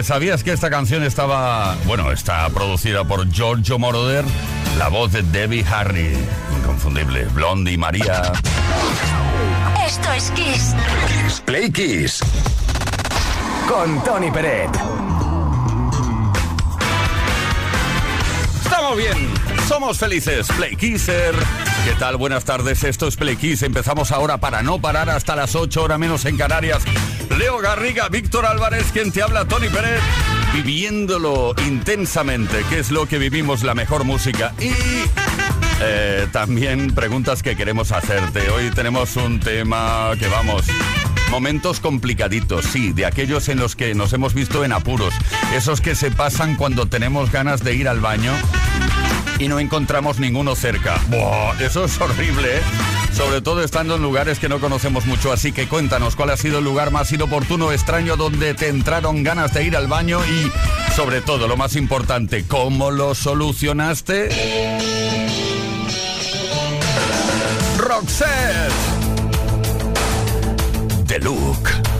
Oye, ¿sabías que esta canción estaba, bueno, está producida por Giorgio Moroder? La voz de Debbie Harry. Inconfundible. Blondie, María. Esto es Kiss. Play Kiss. Con Tony Peret. Estamos bien, somos felices. Play Kisser. ¿Qué tal? Buenas tardes, esto es Play Kiss. Empezamos ahora para no parar hasta las 8 horas menos en Canarias. Leo Garriga, Víctor Álvarez, quien te habla, Tony Pérez, viviéndolo intensamente, que es lo que vivimos, la mejor música. Y eh, también preguntas que queremos hacerte. Hoy tenemos un tema que vamos... Momentos complicaditos, sí, de aquellos en los que nos hemos visto en apuros, esos que se pasan cuando tenemos ganas de ir al baño y no encontramos ninguno cerca. Buah, eso es horrible, ¿eh? Sobre todo estando en lugares que no conocemos mucho, así que cuéntanos cuál ha sido el lugar más inoportuno, extraño, donde te entraron ganas de ir al baño y, sobre todo, lo más importante, ¿cómo lo solucionaste? Roxette. The Look.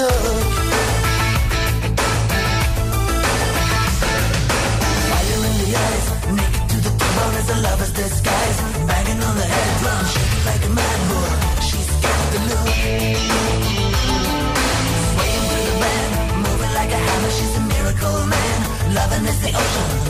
love. Fire in the eyes, naked to the bone as a lover's disguise. Banging on the head drum, shaking like a mad bull. She's got the look. Swaying through the band, moving like a hammer. She's a miracle man. Loving as the ocean.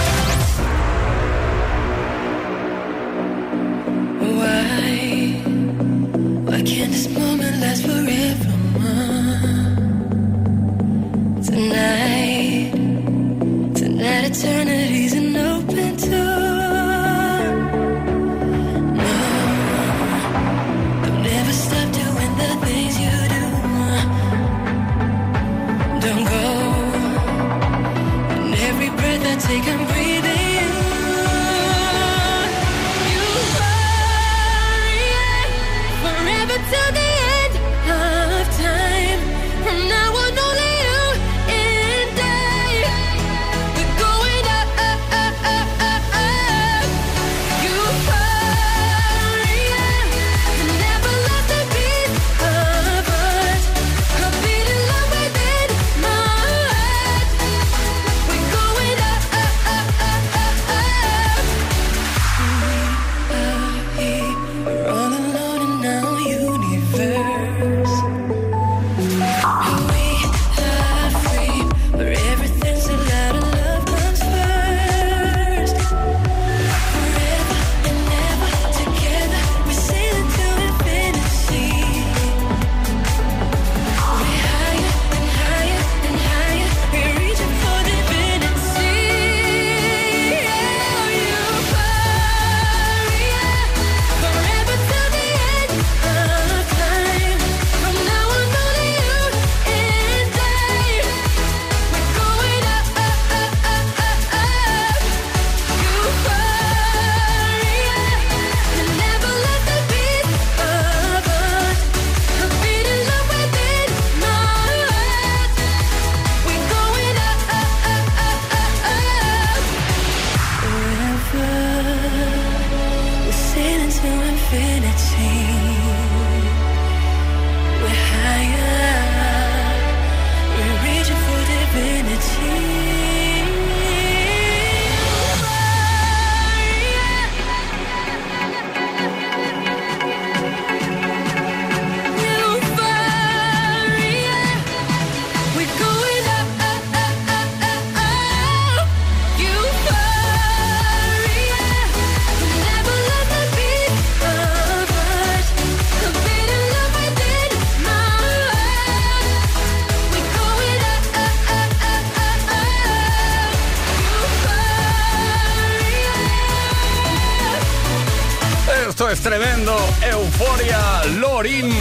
Euforia, Lorin.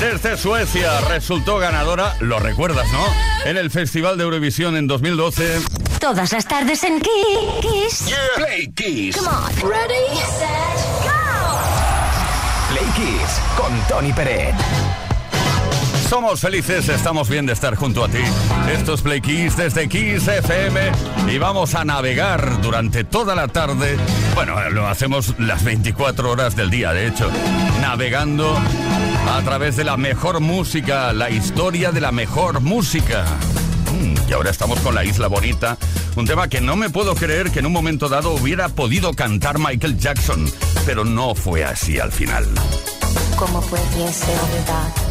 Desde Suecia resultó ganadora, lo recuerdas, ¿no? En el Festival de Eurovisión en 2012. Todas las tardes en Kiss. Play Kiss. Come on. Ready, set, go. Play Kiss con Tony Pérez somos felices, estamos bien de estar junto a ti. Esto es Play desde Kiss FM y vamos a navegar durante toda la tarde. Bueno, lo hacemos las 24 horas del día, de hecho. Navegando a través de la mejor música, la historia de la mejor música. Mm, y ahora estamos con la Isla Bonita, un tema que no me puedo creer que en un momento dado hubiera podido cantar Michael Jackson, pero no fue así al final. ¿Cómo pudiese olvidar?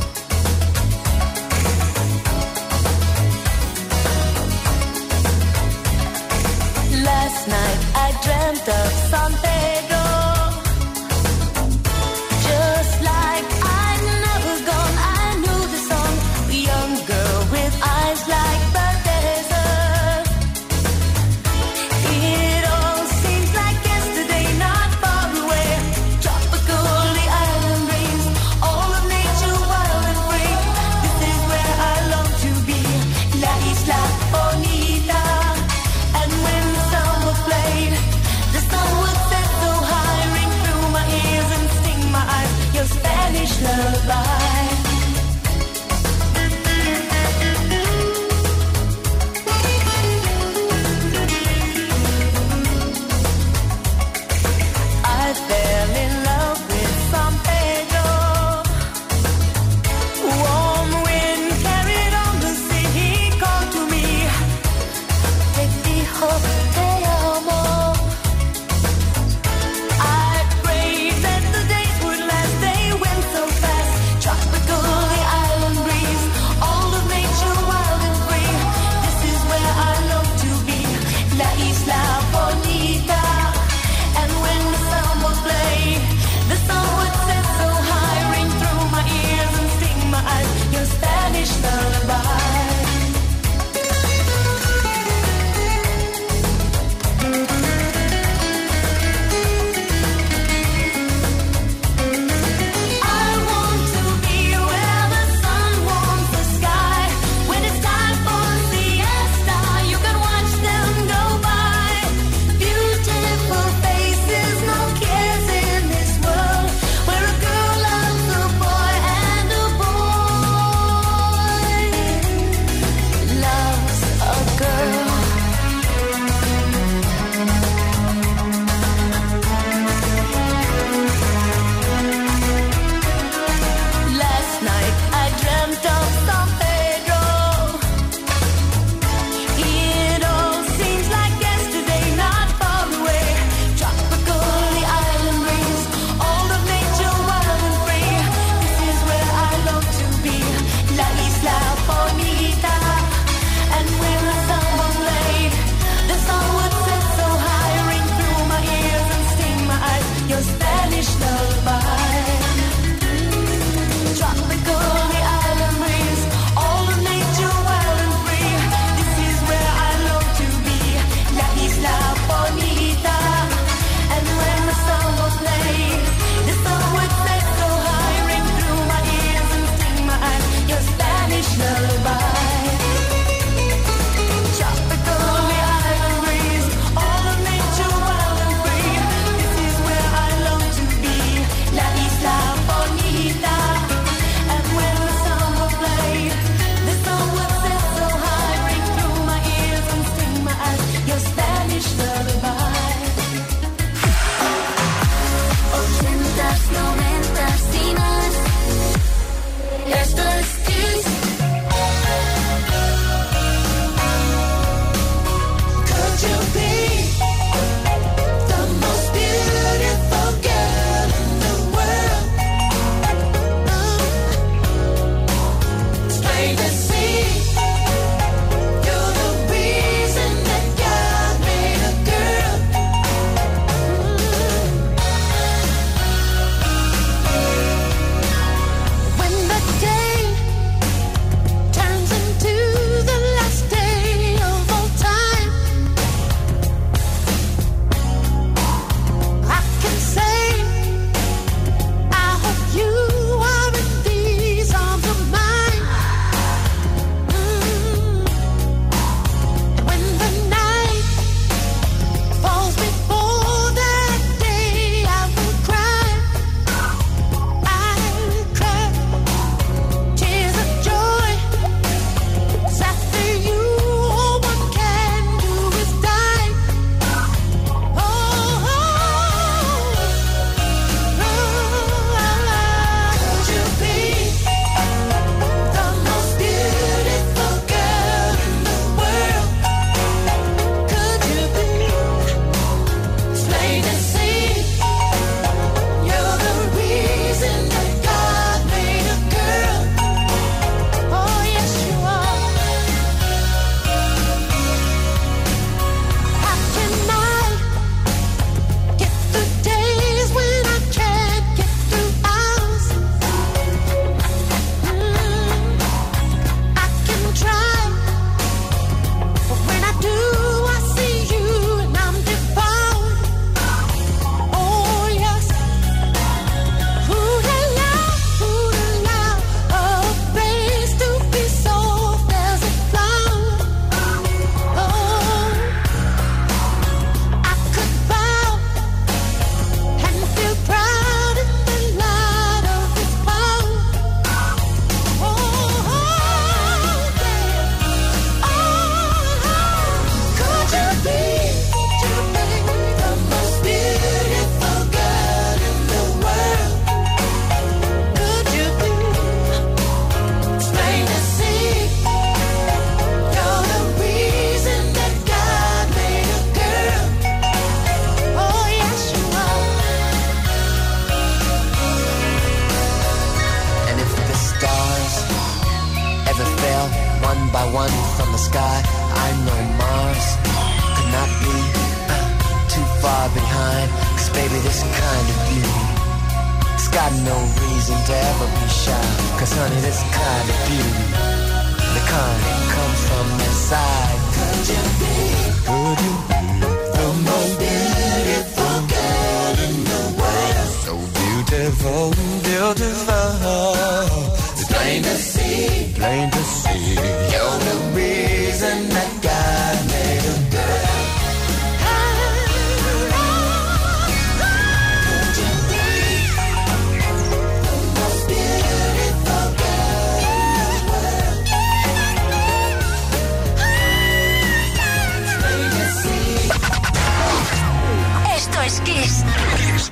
Esto es Kiss.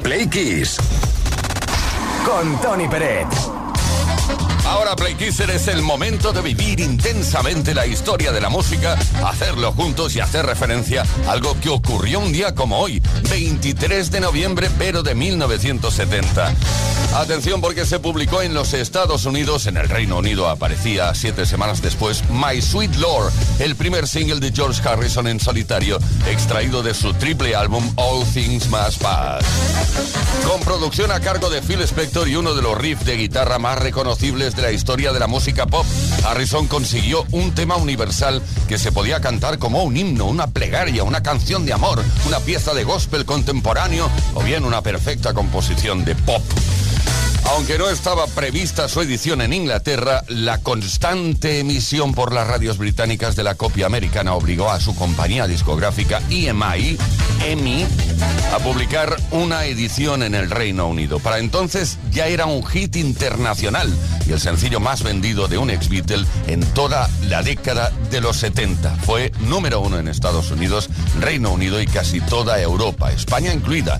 Play Kiss. Con Tony Peret. Ahora, Play Kisser, es el momento de vivir intensamente la historia de la música, hacerlo juntos y hacer referencia a algo que ocurrió un día como hoy, 23 de noviembre, pero de 1970. Atención porque se publicó en los Estados Unidos, en el Reino Unido aparecía siete semanas después My Sweet Lord, el primer single de George Harrison en solitario, extraído de su triple álbum All Things Must Pass. Con producción a cargo de Phil Spector y uno de los riffs de guitarra más reconocibles de la historia de la música pop, Harrison consiguió un tema universal que se podía cantar como un himno, una plegaria, una canción de amor, una pieza de gospel contemporáneo o bien una perfecta composición de pop. Aunque no estaba prevista su edición en Inglaterra, la constante emisión por las radios británicas de la copia americana obligó a su compañía discográfica EMI, EMI a publicar una edición en el Reino Unido. Para entonces ya era un hit internacional y el sencillo más vendido de un ex Beatle en toda la década de los 70. Fue número uno en Estados Unidos, Reino Unido y casi toda Europa, España incluida.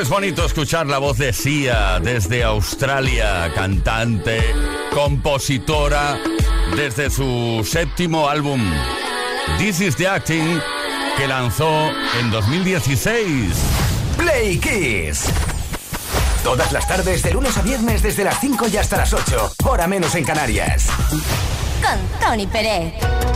Es bonito escuchar la voz de Sia desde Australia, cantante, compositora, desde su séptimo álbum, This is the Acting, que lanzó en 2016. Play Kiss. Todas las tardes, de lunes a viernes, desde las 5 y hasta las 8, hora menos en Canarias. Con Tony Pérez.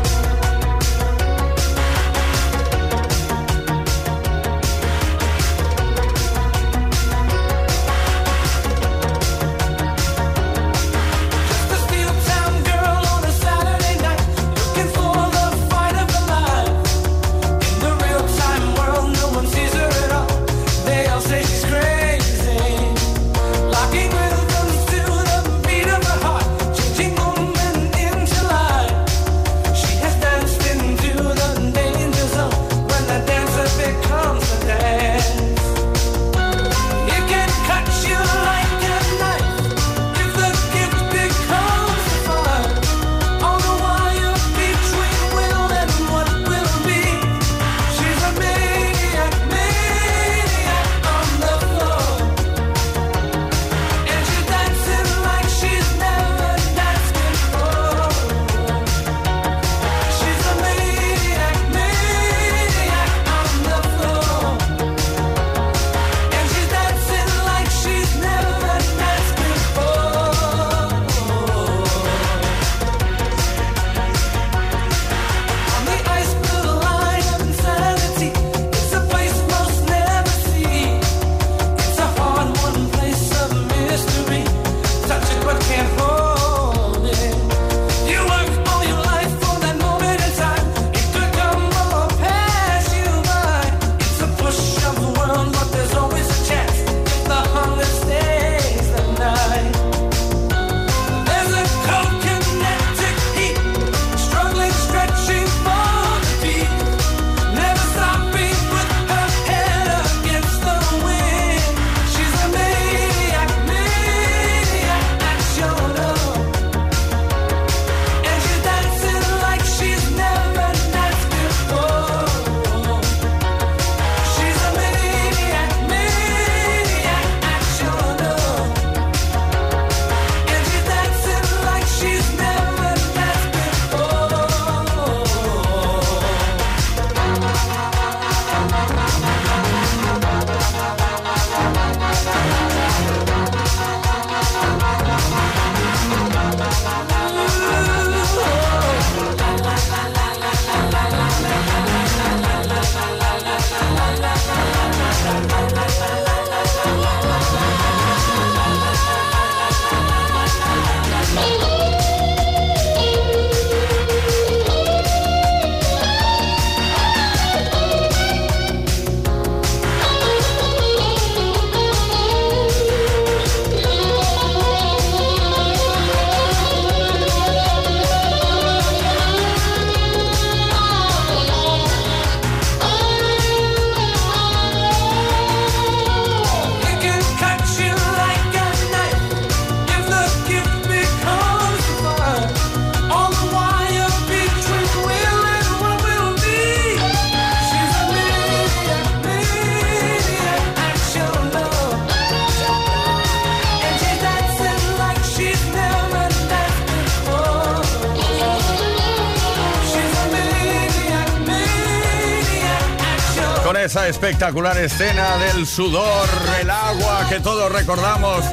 Espectacular escena del sudor, el agua que todos recordamos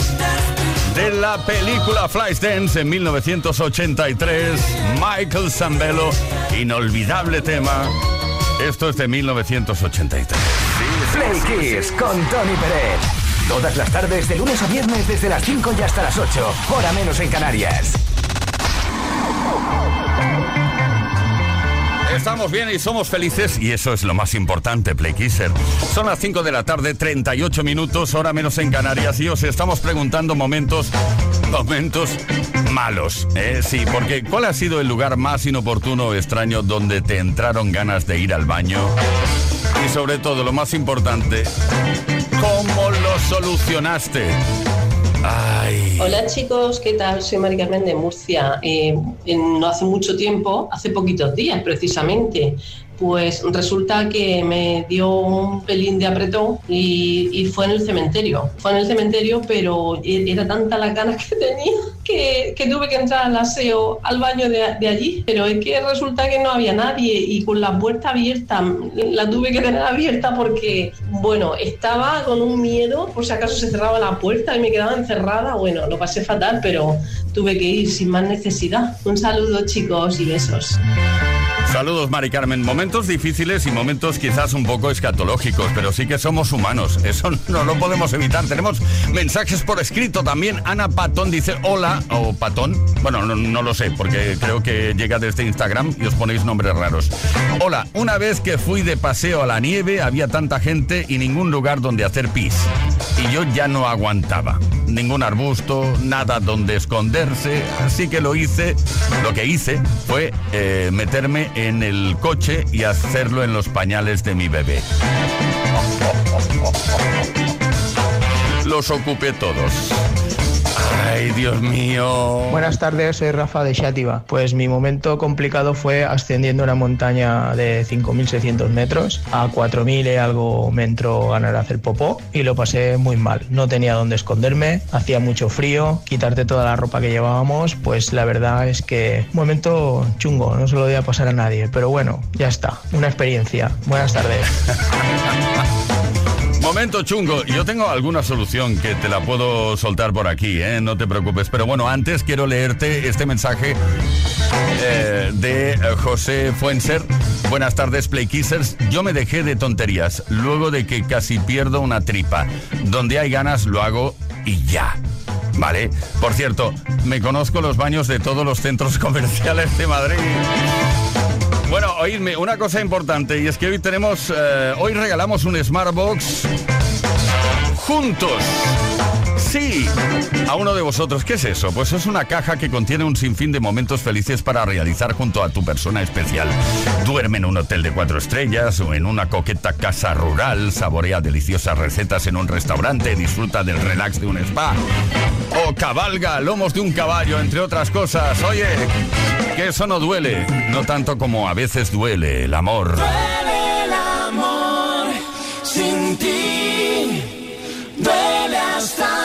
de la película Flashdance en 1983, Michael Zambello, inolvidable tema. Esto es de 1983. Play Kiss con Tony Pérez. Todas las tardes, de lunes a viernes, desde las 5 y hasta las 8. Hora menos en Canarias. Estamos bien y somos felices y eso es lo más importante, Playkisser. Son las 5 de la tarde, 38 minutos, hora menos en Canarias y os estamos preguntando momentos, momentos malos. ¿eh? Sí, porque ¿cuál ha sido el lugar más inoportuno o extraño donde te entraron ganas de ir al baño? Y sobre todo, lo más importante, ¿cómo lo solucionaste? Hola chicos, ¿qué tal? Soy Mari Carmen de Murcia. Eh, en- no hace mucho tiempo, hace poquitos días precisamente, pues resulta que me dio un pelín de apretón y, fue en el cementerio. Fue en el cementerio, pero e- era tanta la ganas que tenía que, que tuve que entrar al aseo, al baño de, de allí. Pero es que resulta que no había nadie y con la puerta abierta, la tuve que tener abierta porque, bueno, estaba con un miedo por si acaso se cerraba la puerta y me quedaba encerrada. Bueno, lo pasé fatal, pero tuve que ir sin más necesidad. Un saludo chicos y besos. Saludos, Mari Carmen. Momentos difíciles y momentos quizás un poco escatológicos, pero sí que somos humanos. Eso no lo podemos evitar. Tenemos mensajes por escrito también. Ana Patón dice hola, o Patón. Bueno, no, no lo sé, porque creo que llega desde Instagram y os ponéis nombres raros. Hola, una vez que fui de paseo a la nieve, había tanta gente y ningún lugar donde hacer pis. Y yo ya no aguantaba. Ningún arbusto, nada donde esconderse. Así que lo hice. Lo que hice fue eh, meterme en el coche y hacerlo en los pañales de mi bebé. Los ocupé todos. Ay, Dios mío. Buenas tardes, soy Rafa de Xátiva. Pues mi momento complicado fue ascendiendo una montaña de 5.600 metros. A 4.000 y algo me entró ganas de hacer popó y lo pasé muy mal. No tenía dónde esconderme, hacía mucho frío, quitarte toda la ropa que llevábamos, pues la verdad es que un momento chungo, no se lo voy a pasar a nadie. Pero bueno, ya está, una experiencia. Buenas tardes. Momento chungo. Yo tengo alguna solución que te la puedo soltar por aquí, ¿eh? no te preocupes. Pero bueno, antes quiero leerte este mensaje eh, de eh, José Fuenser. Buenas tardes, Playkissers. Yo me dejé de tonterías luego de que casi pierdo una tripa. Donde hay ganas lo hago y ya. Vale. Por cierto, me conozco los baños de todos los centros comerciales de Madrid. Bueno, oídme, una cosa importante y es que hoy tenemos, eh, hoy regalamos un Smartbox juntos. Sí, a uno de vosotros. ¿Qué es eso? Pues es una caja que contiene un sinfín de momentos felices para realizar junto a tu persona especial. Duerme en un hotel de cuatro estrellas o en una coqueta casa rural, saborea deliciosas recetas en un restaurante, disfruta del relax de un spa o cabalga lomos de un caballo, entre otras cosas. Oye, que eso no duele, no tanto como a veces duele el amor. Duele el amor sin ti, duele hasta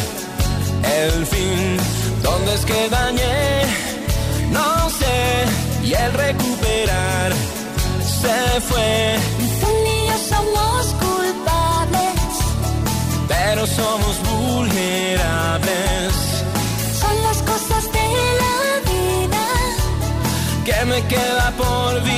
¿Dónde es que dañé? No sé, y el recuperar se fue, y yo somos culpables, pero somos vulnerables. son las cosas de la vida. que me queda por vivir.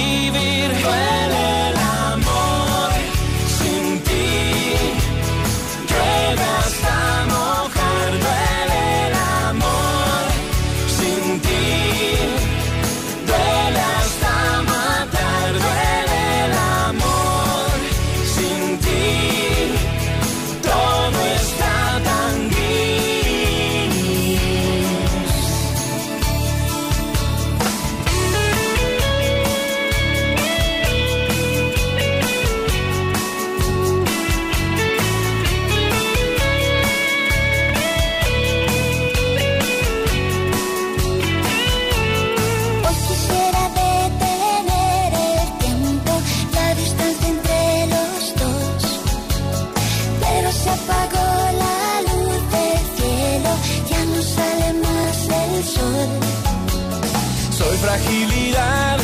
Soy fragilidad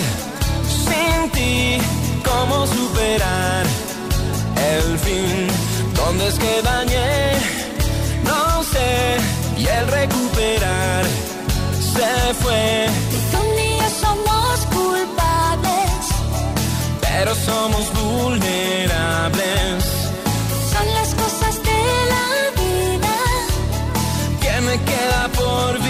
sin ti, ¿cómo superar el fin? ¿Dónde es que dañé? No sé, y el recuperar se fue. Somos culpables, pero somos vulnerables. Son las cosas de la vida que me queda por vivir.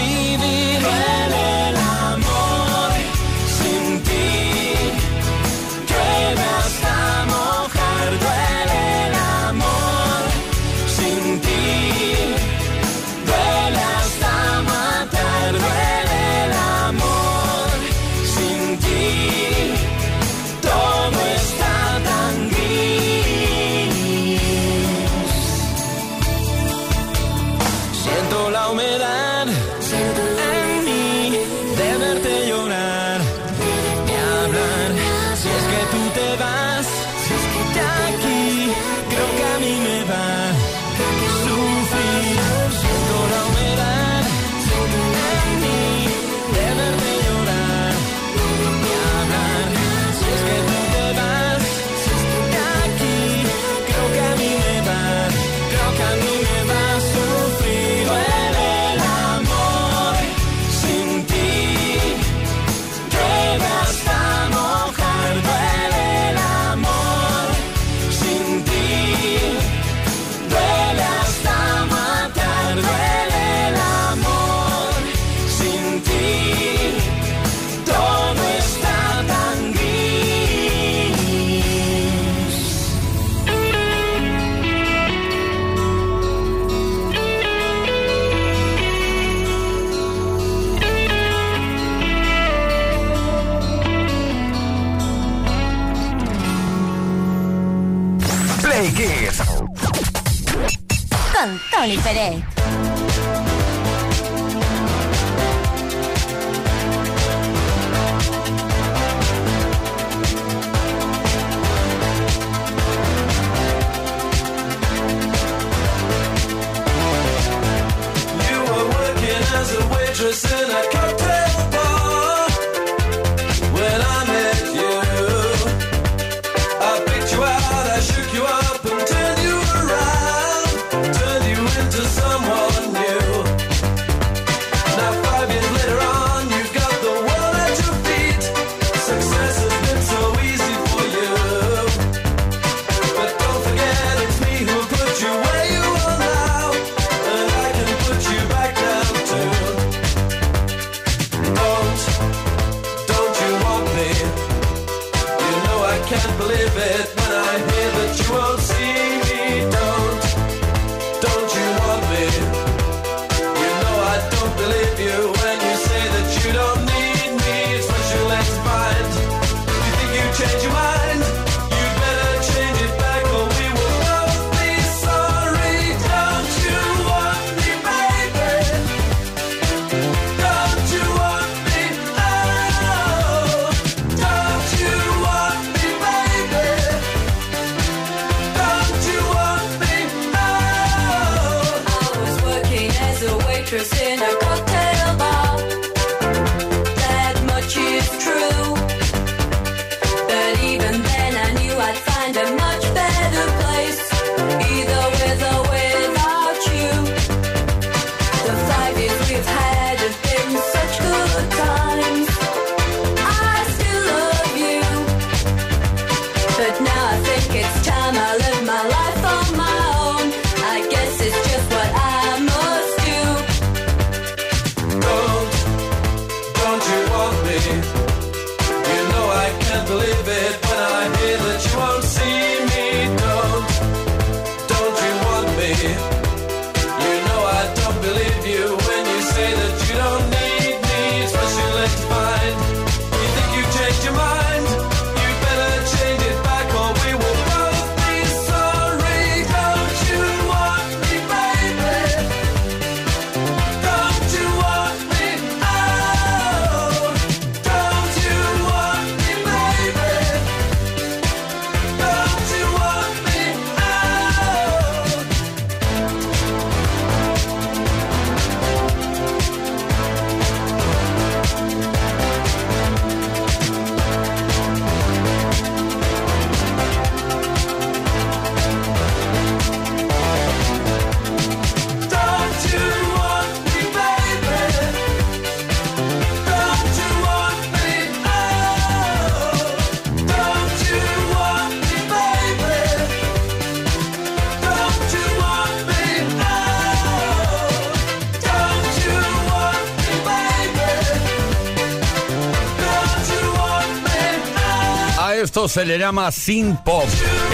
Esto se le llama synth pop.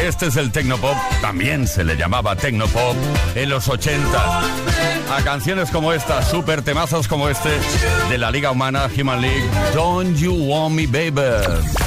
Este es el tecnopop, también se le llamaba tecnopop en los 80. A canciones como esta, super temazos como este de la Liga Humana Human League, Don't You Want Me Baby.